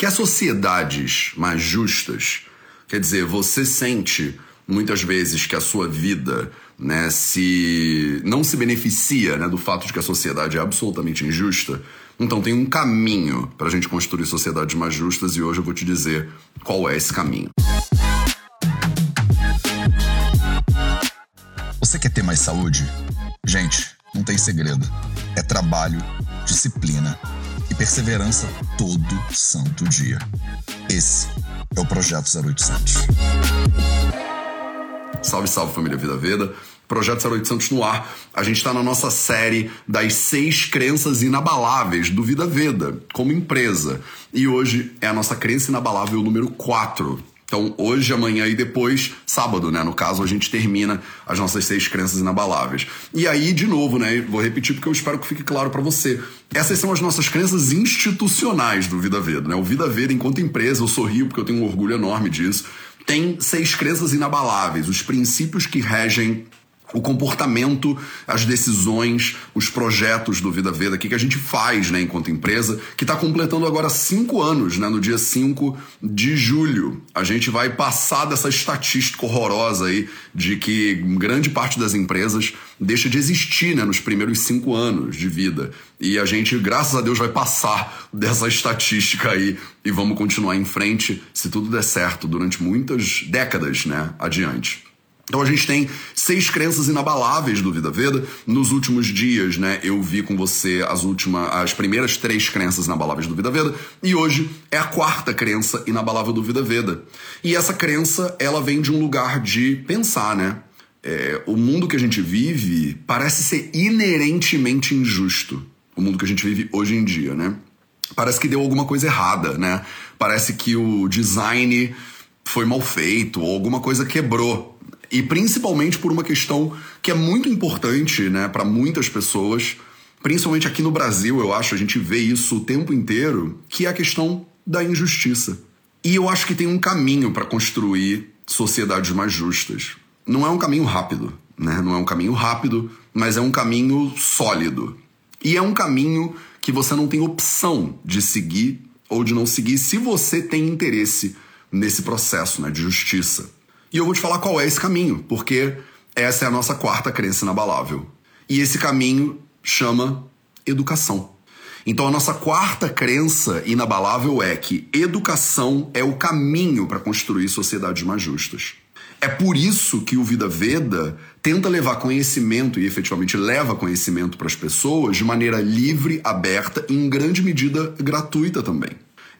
Quer sociedades mais justas? Quer dizer, você sente muitas vezes que a sua vida né, se não se beneficia né, do fato de que a sociedade é absolutamente injusta. Então tem um caminho para a gente construir sociedades mais justas e hoje eu vou te dizer qual é esse caminho. Você quer ter mais saúde? Gente, não tem segredo. É trabalho, disciplina e perseverança todo santo dia. Esse é o Projeto 0800. Salve, salve família Vida Veda. Projeto 0800 no ar. A gente está na nossa série das seis crenças inabaláveis do Vida Veda como empresa. E hoje é a nossa crença inabalável número 4. Então, hoje, amanhã e depois, sábado, né? No caso, a gente termina as nossas seis crenças inabaláveis. E aí, de novo, né? Vou repetir porque eu espero que fique claro para você. Essas são as nossas crenças institucionais do Vida Veda, né? O Vida Veda, enquanto empresa, eu sorrio porque eu tenho um orgulho enorme disso. Tem seis crenças inabaláveis, os princípios que regem o comportamento, as decisões, os projetos do Vida Veda, o que a gente faz né, enquanto empresa, que está completando agora cinco anos, né, no dia 5 de julho. A gente vai passar dessa estatística horrorosa aí de que grande parte das empresas deixa de existir né, nos primeiros cinco anos de vida. E a gente, graças a Deus, vai passar dessa estatística aí e vamos continuar em frente, se tudo der certo, durante muitas décadas né, adiante. Então a gente tem seis crenças inabaláveis do Vida Veda. Nos últimos dias, né, eu vi com você as últimas, as primeiras três crenças inabaláveis do Vida Veda e hoje é a quarta crença inabalável do Vida Veda. E essa crença, ela vem de um lugar de pensar, né? É, o mundo que a gente vive parece ser inerentemente injusto. O mundo que a gente vive hoje em dia, né? Parece que deu alguma coisa errada, né? Parece que o design foi mal feito ou alguma coisa quebrou e principalmente por uma questão que é muito importante né, para muitas pessoas, principalmente aqui no Brasil, eu acho, a gente vê isso o tempo inteiro, que é a questão da injustiça. E eu acho que tem um caminho para construir sociedades mais justas. Não é um caminho rápido, né? Não é um caminho rápido, mas é um caminho sólido. E é um caminho que você não tem opção de seguir ou de não seguir se você tem interesse nesse processo né, de justiça. E eu vou te falar qual é esse caminho, porque essa é a nossa quarta crença inabalável. E esse caminho chama educação. Então a nossa quarta crença inabalável é que educação é o caminho para construir sociedades mais justas. É por isso que o Vida Veda tenta levar conhecimento e efetivamente leva conhecimento para as pessoas de maneira livre, aberta e em grande medida gratuita também.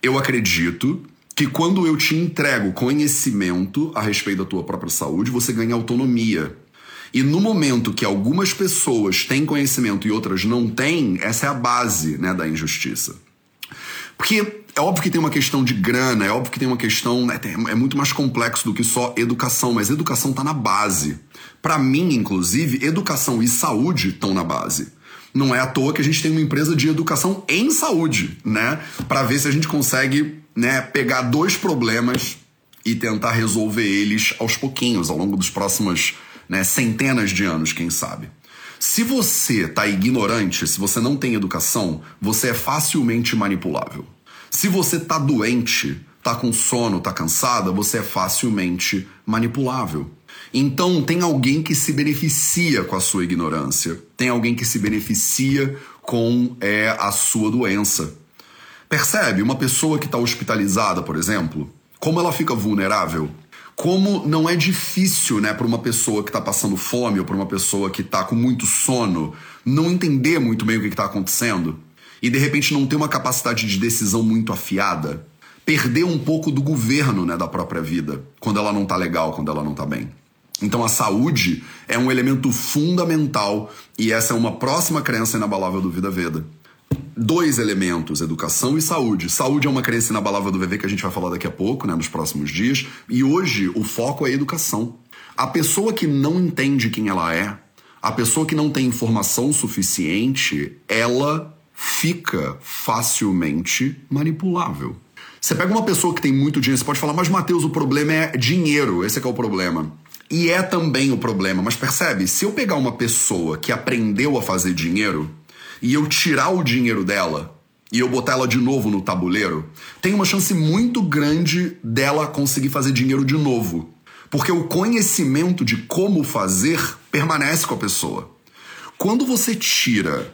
Eu acredito que quando eu te entrego conhecimento a respeito da tua própria saúde, você ganha autonomia. E no momento que algumas pessoas têm conhecimento e outras não têm, essa é a base né, da injustiça. Porque é óbvio que tem uma questão de grana, é óbvio que tem uma questão. Né, é muito mais complexo do que só educação, mas educação está na base. Para mim, inclusive, educação e saúde estão na base. Não é à toa que a gente tem uma empresa de educação em saúde, né? Para ver se a gente consegue né, pegar dois problemas e tentar resolver eles aos pouquinhos, ao longo dos próximos né, centenas de anos, quem sabe. Se você está ignorante, se você não tem educação, você é facilmente manipulável. Se você está doente, está com sono, está cansada, você é facilmente manipulável. Então, tem alguém que se beneficia com a sua ignorância, tem alguém que se beneficia com é, a sua doença. Percebe? Uma pessoa que está hospitalizada, por exemplo, como ela fica vulnerável? Como não é difícil, né, para uma pessoa que está passando fome ou para uma pessoa que está com muito sono não entender muito bem o que está acontecendo e de repente não ter uma capacidade de decisão muito afiada, perder um pouco do governo, né, da própria vida, quando ela não está legal, quando ela não está bem. Então a saúde é um elemento fundamental e essa é uma próxima crença inabalável do Vida Veda dois elementos, educação e saúde. Saúde é uma crença inabalável do VV que a gente vai falar daqui a pouco, né, nos próximos dias, e hoje o foco é educação. A pessoa que não entende quem ela é, a pessoa que não tem informação suficiente, ela fica facilmente manipulável. Você pega uma pessoa que tem muito dinheiro, você pode falar, mas Mateus, o problema é dinheiro, esse é, é o problema. E é também o problema, mas percebe, se eu pegar uma pessoa que aprendeu a fazer dinheiro, e eu tirar o dinheiro dela e eu botar ela de novo no tabuleiro, tem uma chance muito grande dela conseguir fazer dinheiro de novo. Porque o conhecimento de como fazer permanece com a pessoa. Quando você tira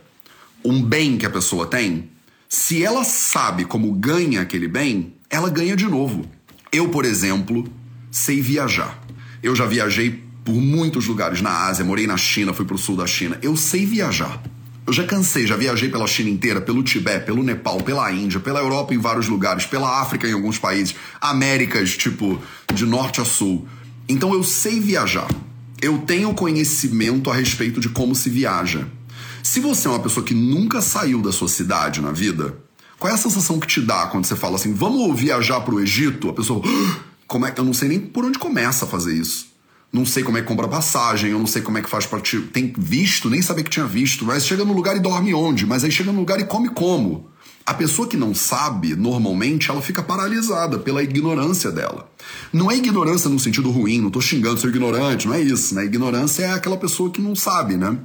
um bem que a pessoa tem, se ela sabe como ganha aquele bem, ela ganha de novo. Eu, por exemplo, sei viajar. Eu já viajei por muitos lugares na Ásia, morei na China, fui pro sul da China. Eu sei viajar. Eu já cansei, já viajei pela China inteira, pelo Tibete, pelo Nepal, pela Índia, pela Europa em vários lugares, pela África em alguns países, Américas, tipo, de norte a sul. Então eu sei viajar. Eu tenho conhecimento a respeito de como se viaja. Se você é uma pessoa que nunca saiu da sua cidade na vida, qual é a sensação que te dá quando você fala assim, vamos viajar para o Egito? A pessoa, ah, como é? Eu não sei nem por onde começa a fazer isso não sei como é que compra passagem, eu não sei como é que faz para tem visto, nem sabia que tinha visto, mas chega no lugar e dorme onde, mas aí chega no lugar e come como. A pessoa que não sabe, normalmente, ela fica paralisada pela ignorância dela. Não é ignorância no sentido ruim, não tô xingando, sou ignorante, não é isso, né? Ignorância é aquela pessoa que não sabe, né?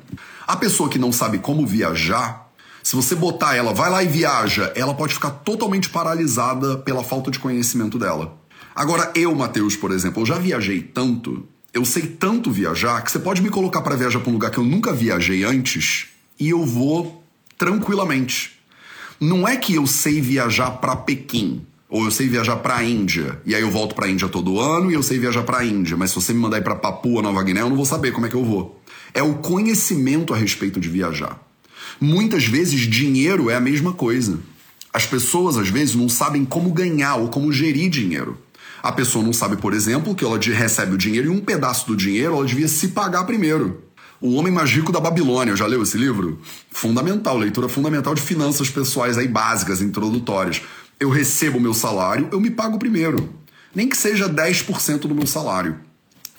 A pessoa que não sabe como viajar, se você botar ela, vai lá e viaja, ela pode ficar totalmente paralisada pela falta de conhecimento dela. Agora, eu, Matheus, por exemplo, eu já viajei tanto eu sei tanto viajar que você pode me colocar para viajar para um lugar que eu nunca viajei antes e eu vou tranquilamente. Não é que eu sei viajar para Pequim ou eu sei viajar para a Índia e aí eu volto para a Índia todo ano e eu sei viajar para a Índia, mas se você me mandar ir para Papua Nova Guiné, eu não vou saber como é que eu vou. É o conhecimento a respeito de viajar. Muitas vezes dinheiro é a mesma coisa. As pessoas às vezes não sabem como ganhar ou como gerir dinheiro. A pessoa não sabe, por exemplo, que ela recebe o dinheiro e um pedaço do dinheiro ela devia se pagar primeiro. O Homem Mais Rico da Babilônia, já leu esse livro? Fundamental, leitura fundamental de finanças pessoais aí básicas, introdutórias. Eu recebo o meu salário, eu me pago primeiro. Nem que seja 10% do meu salário.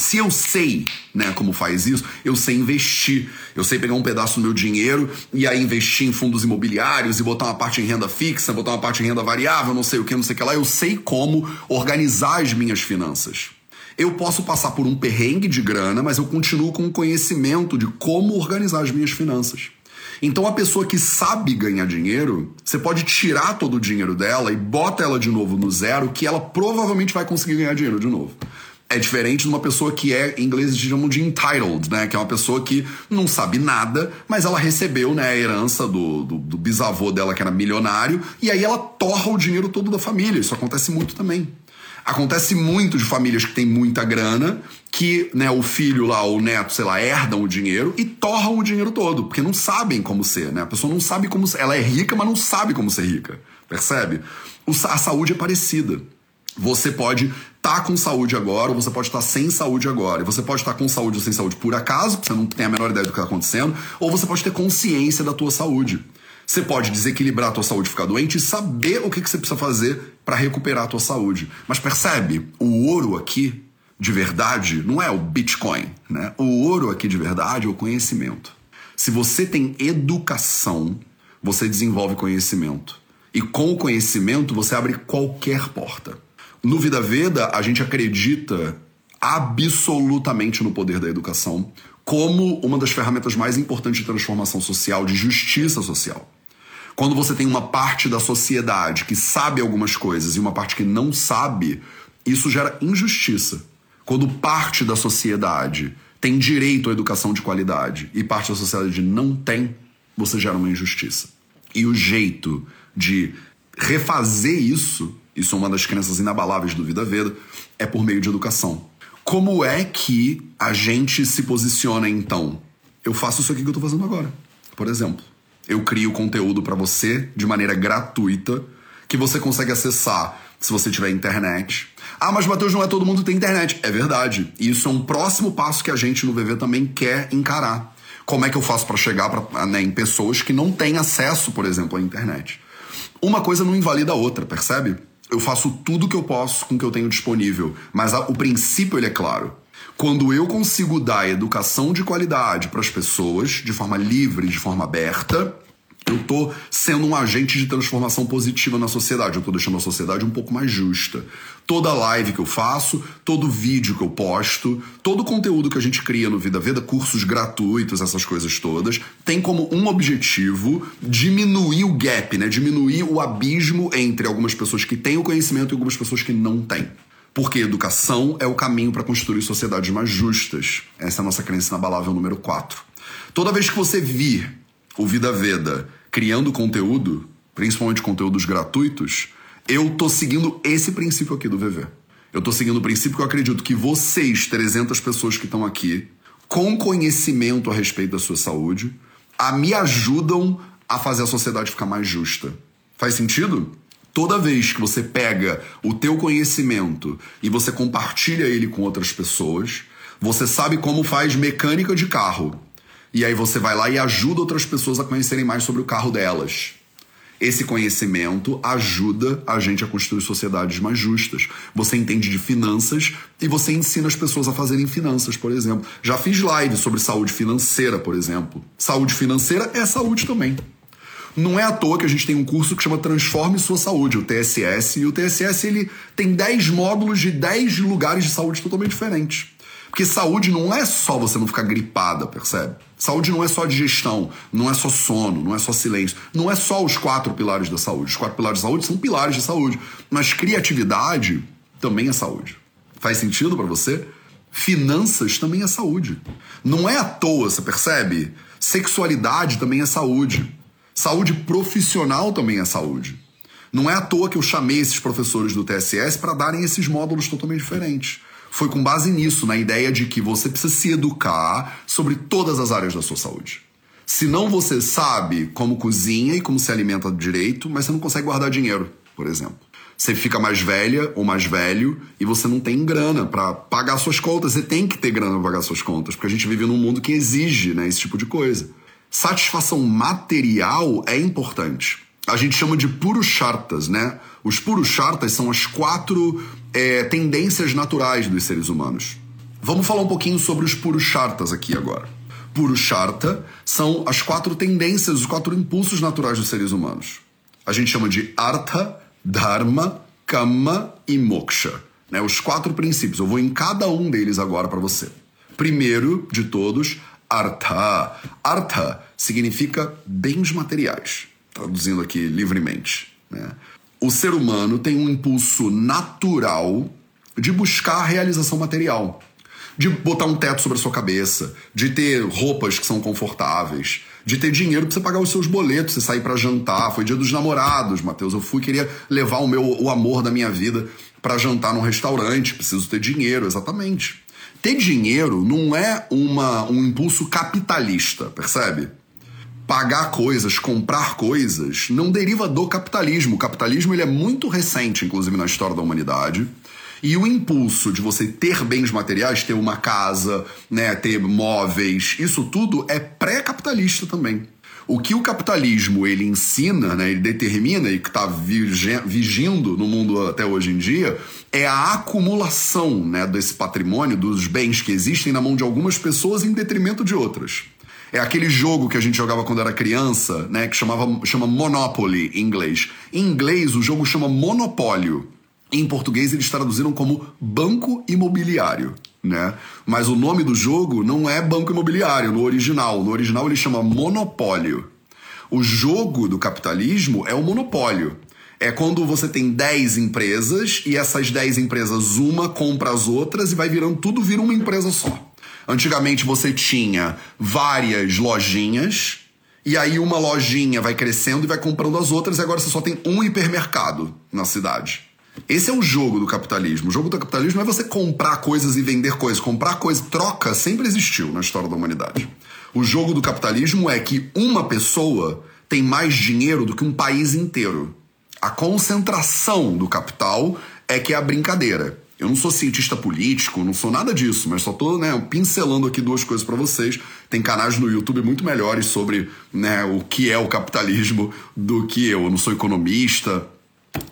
Se eu sei, né, como faz isso, eu sei investir. Eu sei pegar um pedaço do meu dinheiro e aí investir em fundos imobiliários e botar uma parte em renda fixa, botar uma parte em renda variável, não sei o que, não sei o que lá. Eu sei como organizar as minhas finanças. Eu posso passar por um perrengue de grana, mas eu continuo com o conhecimento de como organizar as minhas finanças. Então a pessoa que sabe ganhar dinheiro, você pode tirar todo o dinheiro dela e bota ela de novo no zero, que ela provavelmente vai conseguir ganhar dinheiro de novo é diferente de uma pessoa que é, em inglês, chamam de entitled, né? Que é uma pessoa que não sabe nada, mas ela recebeu né, a herança do, do, do bisavô dela, que era milionário, e aí ela torra o dinheiro todo da família. Isso acontece muito também. Acontece muito de famílias que têm muita grana, que né, o filho lá, ou o neto, sei lá, herdam o dinheiro e torram o dinheiro todo, porque não sabem como ser, né? A pessoa não sabe como ser. Ela é rica, mas não sabe como ser rica. Percebe? a saúde é parecida. Você pode estar tá com saúde agora, ou você pode estar tá sem saúde agora. E você pode estar tá com saúde ou sem saúde por acaso, porque você não tem a menor ideia do que está acontecendo, ou você pode ter consciência da tua saúde. Você pode desequilibrar a tua saúde, ficar doente e saber o que, que você precisa fazer para recuperar a tua saúde. Mas percebe, o ouro aqui, de verdade, não é o Bitcoin, né? O ouro aqui de verdade é o conhecimento. Se você tem educação, você desenvolve conhecimento. E com o conhecimento você abre qualquer porta. No Vida Veda, a gente acredita absolutamente no poder da educação como uma das ferramentas mais importantes de transformação social, de justiça social. Quando você tem uma parte da sociedade que sabe algumas coisas e uma parte que não sabe, isso gera injustiça. Quando parte da sociedade tem direito à educação de qualidade e parte da sociedade não tem, você gera uma injustiça. E o jeito de refazer isso isso é uma das crenças inabaláveis do Vida Veda, é por meio de educação. Como é que a gente se posiciona então? Eu faço isso aqui que eu estou fazendo agora. Por exemplo, eu crio conteúdo para você de maneira gratuita que você consegue acessar se você tiver internet. Ah, mas Matheus, não é todo mundo que tem internet. É verdade. E isso é um próximo passo que a gente no VV também quer encarar. Como é que eu faço para chegar pra, né, em pessoas que não têm acesso, por exemplo, à internet? Uma coisa não invalida a outra, percebe? Eu faço tudo que eu posso com o que eu tenho disponível, mas a, o princípio ele é claro. Quando eu consigo dar educação de qualidade para as pessoas, de forma livre, de forma aberta, Eu tô sendo um agente de transformação positiva na sociedade. Eu tô deixando a sociedade um pouco mais justa. Toda live que eu faço, todo vídeo que eu posto, todo conteúdo que a gente cria no Vida Veda, cursos gratuitos, essas coisas todas, tem como um objetivo diminuir o gap, né? Diminuir o abismo entre algumas pessoas que têm o conhecimento e algumas pessoas que não têm. Porque educação é o caminho para construir sociedades mais justas. Essa é a nossa crença inabalável número 4. Toda vez que você vir o Vida Veda criando conteúdo, principalmente conteúdos gratuitos, eu tô seguindo esse princípio aqui do VV. Eu tô seguindo o princípio que eu acredito que vocês, 300 pessoas que estão aqui, com conhecimento a respeito da sua saúde, a me ajudam a fazer a sociedade ficar mais justa. Faz sentido? Toda vez que você pega o teu conhecimento e você compartilha ele com outras pessoas, você sabe como faz mecânica de carro. E aí você vai lá e ajuda outras pessoas a conhecerem mais sobre o carro delas. Esse conhecimento ajuda a gente a construir sociedades mais justas. Você entende de finanças e você ensina as pessoas a fazerem finanças, por exemplo. Já fiz live sobre saúde financeira, por exemplo. Saúde financeira é saúde também. Não é à toa que a gente tem um curso que chama Transforme Sua Saúde, o TSS, e o TSS ele tem 10 módulos de 10 lugares de saúde totalmente diferentes. Porque saúde não é só você não ficar gripada, percebe? Saúde não é só digestão, não é só sono, não é só silêncio, não é só os quatro pilares da saúde. Os quatro pilares da saúde são pilares de saúde, mas criatividade também é saúde. Faz sentido para você? Finanças também é saúde. Não é à toa, você percebe? Sexualidade também é saúde. Saúde profissional também é saúde. Não é à toa que eu chamei esses professores do TSS para darem esses módulos totalmente diferentes. Foi com base nisso, na ideia de que você precisa se educar sobre todas as áreas da sua saúde. Se não você sabe como cozinha e como se alimenta direito, mas você não consegue guardar dinheiro, por exemplo. Você fica mais velha ou mais velho e você não tem grana para pagar suas contas. Você tem que ter grana para pagar suas contas, porque a gente vive num mundo que exige né, esse tipo de coisa satisfação material é importante. A gente chama de purushartas, né? Os purushartas são as quatro é, tendências naturais dos seres humanos. Vamos falar um pouquinho sobre os purushartas aqui agora. Purusharta são as quatro tendências, os quatro impulsos naturais dos seres humanos. A gente chama de Artha, Dharma, Kama e Moksha. Né? Os quatro princípios. Eu vou em cada um deles agora para você. Primeiro de todos, Artha. Artha significa bens materiais, traduzindo aqui livremente. Né? O ser humano tem um impulso natural de buscar a realização material, de botar um teto sobre a sua cabeça, de ter roupas que são confortáveis, de ter dinheiro para você pagar os seus boletos, você sair para jantar. Foi dia dos namorados, Matheus. Eu fui queria levar o meu o amor da minha vida para jantar num restaurante, preciso ter dinheiro, exatamente. Ter dinheiro não é uma, um impulso capitalista, percebe? Pagar coisas, comprar coisas, não deriva do capitalismo. O capitalismo ele é muito recente, inclusive na história da humanidade. E o impulso de você ter bens materiais, ter uma casa, né, ter móveis, isso tudo é pré-capitalista também. O que o capitalismo ele ensina, né, ele determina e que está vigindo no mundo até hoje em dia é a acumulação né, desse patrimônio, dos bens que existem na mão de algumas pessoas em detrimento de outras. É aquele jogo que a gente jogava quando era criança, né, que chamava, chama Monopoly em inglês. Em inglês, o jogo chama Monopólio. Em português, eles traduziram como Banco Imobiliário né? Mas o nome do jogo não é Banco Imobiliário no original. No original ele chama Monopólio. O jogo do capitalismo é o monopólio. É quando você tem 10 empresas e essas 10 empresas, uma compra as outras e vai virando, tudo vira uma empresa só. Antigamente você tinha várias lojinhas, e aí uma lojinha vai crescendo e vai comprando as outras, e agora você só tem um hipermercado na cidade. Esse é o jogo do capitalismo. O jogo do capitalismo é você comprar coisas e vender coisas. Comprar coisas, troca sempre existiu na história da humanidade. O jogo do capitalismo é que uma pessoa tem mais dinheiro do que um país inteiro. A concentração do capital é que é a brincadeira. Eu não sou cientista político, não sou nada disso, mas só tô né, pincelando aqui duas coisas para vocês. Tem canais no YouTube muito melhores sobre né, o que é o capitalismo do que eu. Eu não sou economista,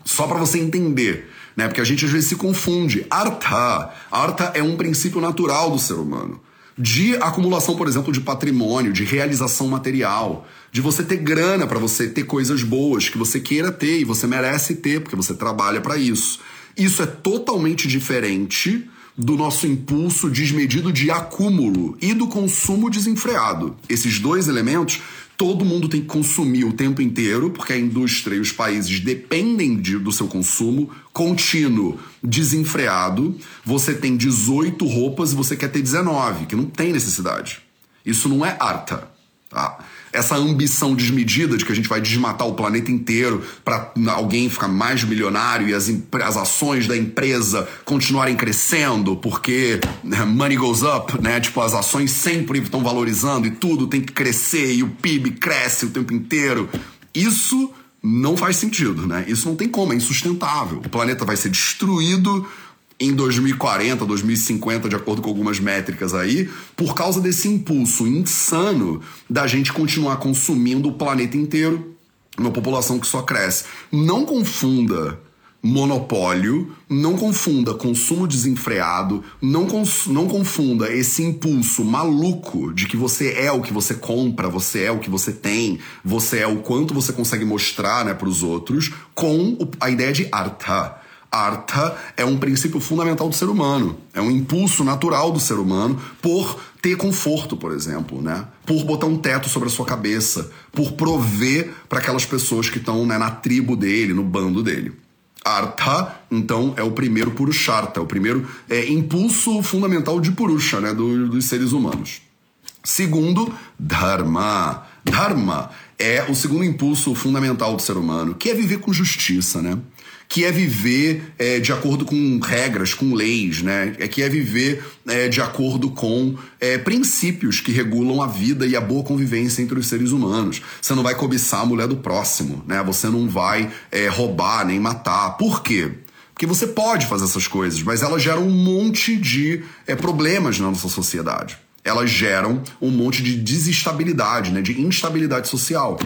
só para você entender, né? Porque a gente às vezes se confunde. Artha, artha é um princípio natural do ser humano. de acumulação, por exemplo, de patrimônio, de realização material, de você ter grana para você ter coisas boas que você queira ter e você merece ter, porque você trabalha para isso. Isso é totalmente diferente do nosso impulso desmedido de acúmulo e do consumo desenfreado. Esses dois elementos todo mundo tem que consumir o tempo inteiro, porque a indústria e os países dependem de, do seu consumo contínuo, desenfreado. Você tem 18 roupas e você quer ter 19, que não tem necessidade. Isso não é arta. Tá? Essa ambição desmedida de que a gente vai desmatar o planeta inteiro para alguém ficar mais milionário e as, as ações da empresa continuarem crescendo porque né, money goes up, né? Tipo, as ações sempre estão valorizando e tudo tem que crescer e o PIB cresce o tempo inteiro. Isso não faz sentido, né? Isso não tem como, é insustentável. O planeta vai ser destruído em 2040, 2050, de acordo com algumas métricas aí, por causa desse impulso insano da gente continuar consumindo o planeta inteiro, uma população que só cresce. Não confunda monopólio, não confunda consumo desenfreado, não, cons não confunda esse impulso maluco de que você é o que você compra, você é o que você tem, você é o quanto você consegue mostrar né, para os outros, com a ideia de artha Artha é um princípio fundamental do ser humano, é um impulso natural do ser humano por ter conforto, por exemplo, né? Por botar um teto sobre a sua cabeça, por prover para aquelas pessoas que estão né, na tribo dele, no bando dele. Artha, então, é o primeiro Purushartha, o primeiro é, impulso fundamental de Purusha, né, do, dos seres humanos. Segundo, Dharma. Dharma é o segundo impulso fundamental do ser humano, que é viver com justiça, né? Que é viver é, de acordo com regras, com leis, né? É que é viver é, de acordo com é, princípios que regulam a vida e a boa convivência entre os seres humanos. Você não vai cobiçar a mulher do próximo, né? Você não vai é, roubar nem matar. Por quê? Porque você pode fazer essas coisas, mas elas geram um monte de é, problemas na nossa sociedade. Elas geram um monte de desestabilidade, né? de instabilidade social.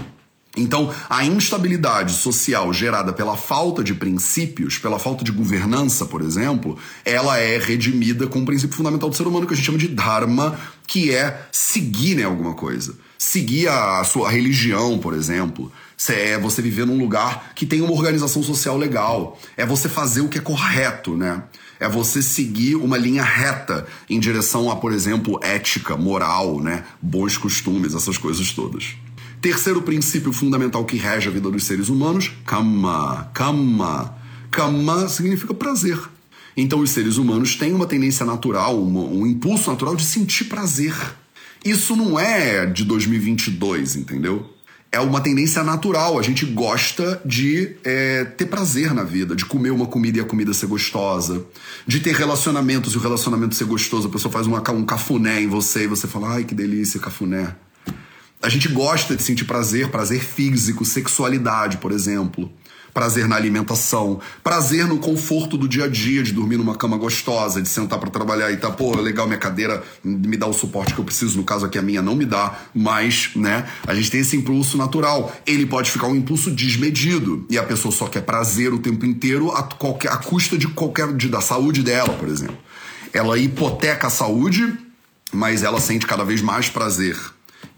Então, a instabilidade social gerada pela falta de princípios, pela falta de governança, por exemplo, ela é redimida com um princípio fundamental do ser humano que a gente chama de dharma, que é seguir né, alguma coisa. Seguir a sua religião, por exemplo. É você viver num lugar que tem uma organização social legal. É você fazer o que é correto, né? É você seguir uma linha reta em direção a, por exemplo, ética, moral, né? Bons costumes, essas coisas todas. Terceiro princípio fundamental que rege a vida dos seres humanos, kama. Kama. Kama significa prazer. Então os seres humanos têm uma tendência natural, um, impulso natural de sentir prazer. Isso não é de 2022, entendeu? É uma tendência natural. A gente gosta de é, ter prazer na vida, de comer uma comida e a comida ser gostosa, de ter relacionamentos e o relacionamento ser gostoso. A pessoa faz uma, um cafuné em você e você fala, ai que delícia, cafuné. A gente gosta de sentir prazer, prazer físico, sexualidade, por exemplo. Prazer na alimentação, prazer no conforto do dia a dia, de dormir numa cama gostosa, de sentar para trabalhar e tá, pô, legal, minha cadeira me dá o suporte que eu preciso, no caso aqui a minha não me dá, mas, né, a gente tem esse impulso natural. Ele pode ficar um impulso desmedido e a pessoa só quer prazer o tempo inteiro a, qualquer, a custa de qualquer, de, da saúde dela, por exemplo. Ela hipoteca a saúde, mas ela sente cada vez mais prazer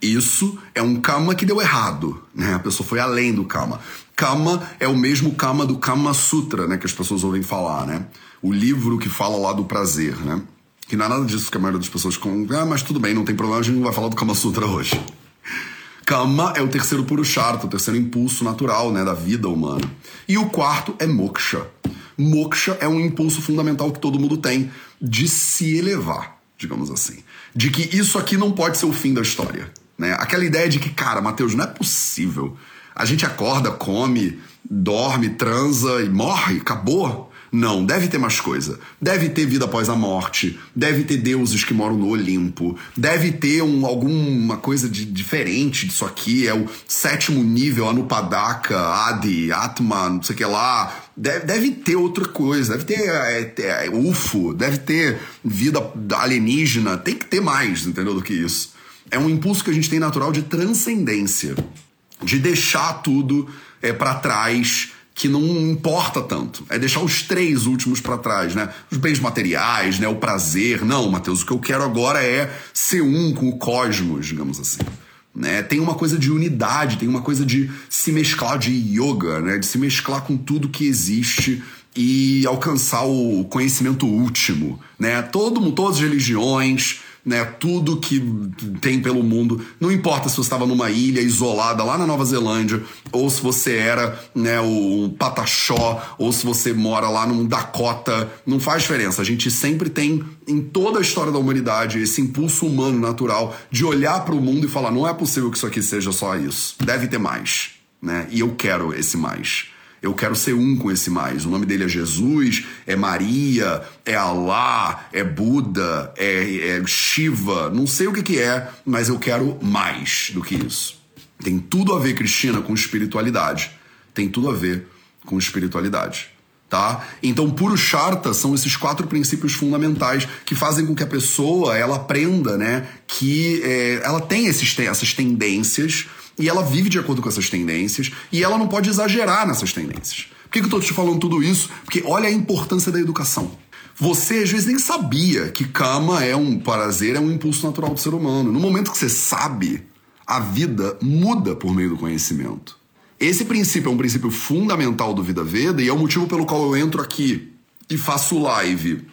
isso é um kama que deu errado, né? A pessoa foi além do kama. Kama é o mesmo kama do Kama Sutra, né? Que as pessoas ouvem falar, né? O livro que fala lá do prazer, né? Que não é nada disso que a maioria das pessoas com, ah, mas tudo bem, não tem problema, a gente não vai falar do Kama Sutra hoje. Kama é o terceiro Purushartha, o terceiro impulso natural, né, da vida humana. E o quarto é moksha. Moksha é um impulso fundamental que todo mundo tem de se elevar, digamos assim. De que isso aqui não pode ser o fim da história. Né? Aquela ideia de que, cara, Mateus, não é possível. A gente acorda, come, dorme, transa e morre, acabou. Não, deve ter mais coisa. Deve ter vida após a morte, deve ter deuses que moram no Olimpo, deve ter um, alguma coisa de, diferente disso aqui. É o sétimo nível, Anupadaka, Adi, Atma, não sei o que lá. Deve, deve ter outra coisa, deve ter é, é, UFO, deve ter vida alienígena, tem que ter mais, entendeu, do que isso. É um impulso que a gente tem natural de transcendência, de deixar tudo é, para trás que não importa tanto. É deixar os três últimos para trás, né? Os bens materiais, né? O prazer. Não, Mateus, o que eu quero agora é ser um com o cosmos, digamos assim. Né? Tem uma coisa de unidade, tem uma coisa de se mesclar de yoga, né? De se mesclar com tudo que existe e alcançar o conhecimento último, né? Todo, todas as religiões, né, tudo que tem pelo mundo. Não importa se você estava numa ilha isolada lá na Nova Zelândia, ou se você era né, o Pataxó, ou se você mora lá no Dakota, não faz diferença. A gente sempre tem, em toda a história da humanidade, esse impulso humano natural de olhar para o mundo e falar: não é possível que isso aqui seja só isso. Deve ter mais. Né? E eu quero esse mais. Eu quero ser um com esse mais. O nome dele é Jesus, é Maria, é Alá, é Buda, é, é Shiva. Não sei o que, que é, mas eu quero mais do que isso. Tem tudo a ver, Cristina, com espiritualidade. Tem tudo a ver com espiritualidade. Tá? Então, puro charta são esses quatro princípios fundamentais que fazem com que a pessoa ela aprenda, né, que é, ela tem esses, essas tendências e ela vive de acordo com essas tendências e ela não pode exagerar nessas tendências. Por que, que eu estou te falando tudo isso? Porque olha a importância da educação. Você às vezes nem sabia que cama é um prazer, é um impulso natural do ser humano. No momento que você sabe, a vida muda por meio do conhecimento. Esse princípio é um princípio fundamental do Vida Veda e é o motivo pelo qual eu entro aqui e faço live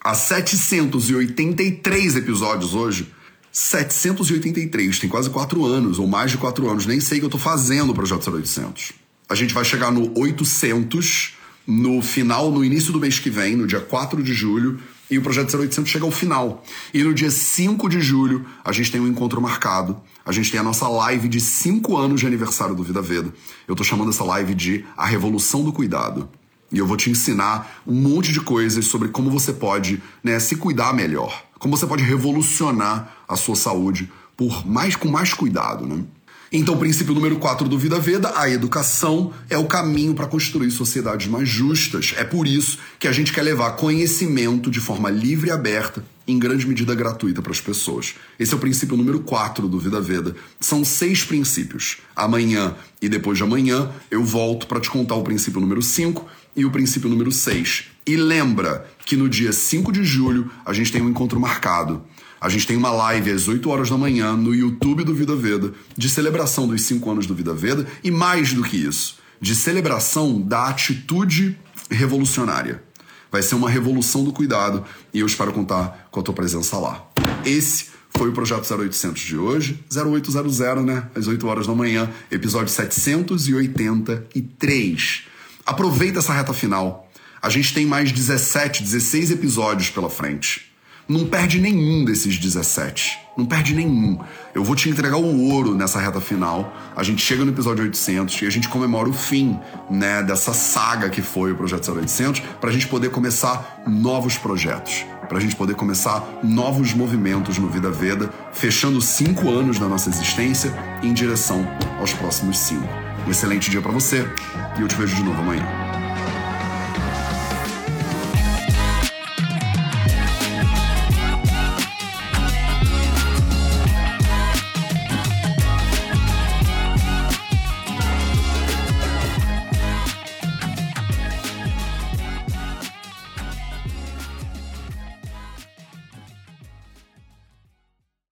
há 783 episódios hoje 783, tem quase 4 anos, ou mais de 4 anos, nem sei que eu tô fazendo o Projeto 0800. A gente vai chegar no 800 no final, no início do mês que vem, no dia 4 de julho, e o Projeto 0800 chega ao final. E no dia 5 de julho, a gente tem um encontro marcado. A gente tem a nossa live de 5 anos de aniversário do Vida Veda. Eu tô chamando essa live de A Revolução do Cuidado. E eu vou te ensinar um monte de coisas sobre como você pode né, se cuidar melhor. Como você pode revolucionar a sua saúde por mais com mais cuidado, né? Então, o princípio número 4 do Vida Veda, a educação é o caminho para construir sociedades mais justas. É por isso que a gente quer levar conhecimento de forma livre e aberta, em grande medida gratuita para as pessoas. Esse é o princípio número 4 do Vida Veda. São seis princípios. Amanhã e depois de amanhã eu volto para te contar o princípio número 5 e o princípio número 6. E lembra que no dia 5 de julho a gente tem um encontro marcado. A gente tem uma live às 8 horas da manhã no YouTube do Vida Veda de celebração dos 5 anos do Vida Veda e mais do que isso, de celebração da atitude revolucionária. Vai ser uma revolução do cuidado e eu espero contar com a tua presença lá. Esse foi o projeto 0800 de hoje, 0800, né? Às 8 horas da manhã, episódio 783. Aproveita essa reta final. A gente tem mais 17, 16 episódios pela frente. Não perde nenhum desses 17. Não perde nenhum. Eu vou te entregar o ouro nessa reta final. A gente chega no episódio 800 e a gente comemora o fim, né, dessa saga que foi o projeto 0800, para a gente poder começar novos projetos, para a gente poder começar novos movimentos no Vida Veda, fechando cinco anos da nossa existência em direção aos próximos cinco. Um excelente dia para você e eu te vejo de novo amanhã.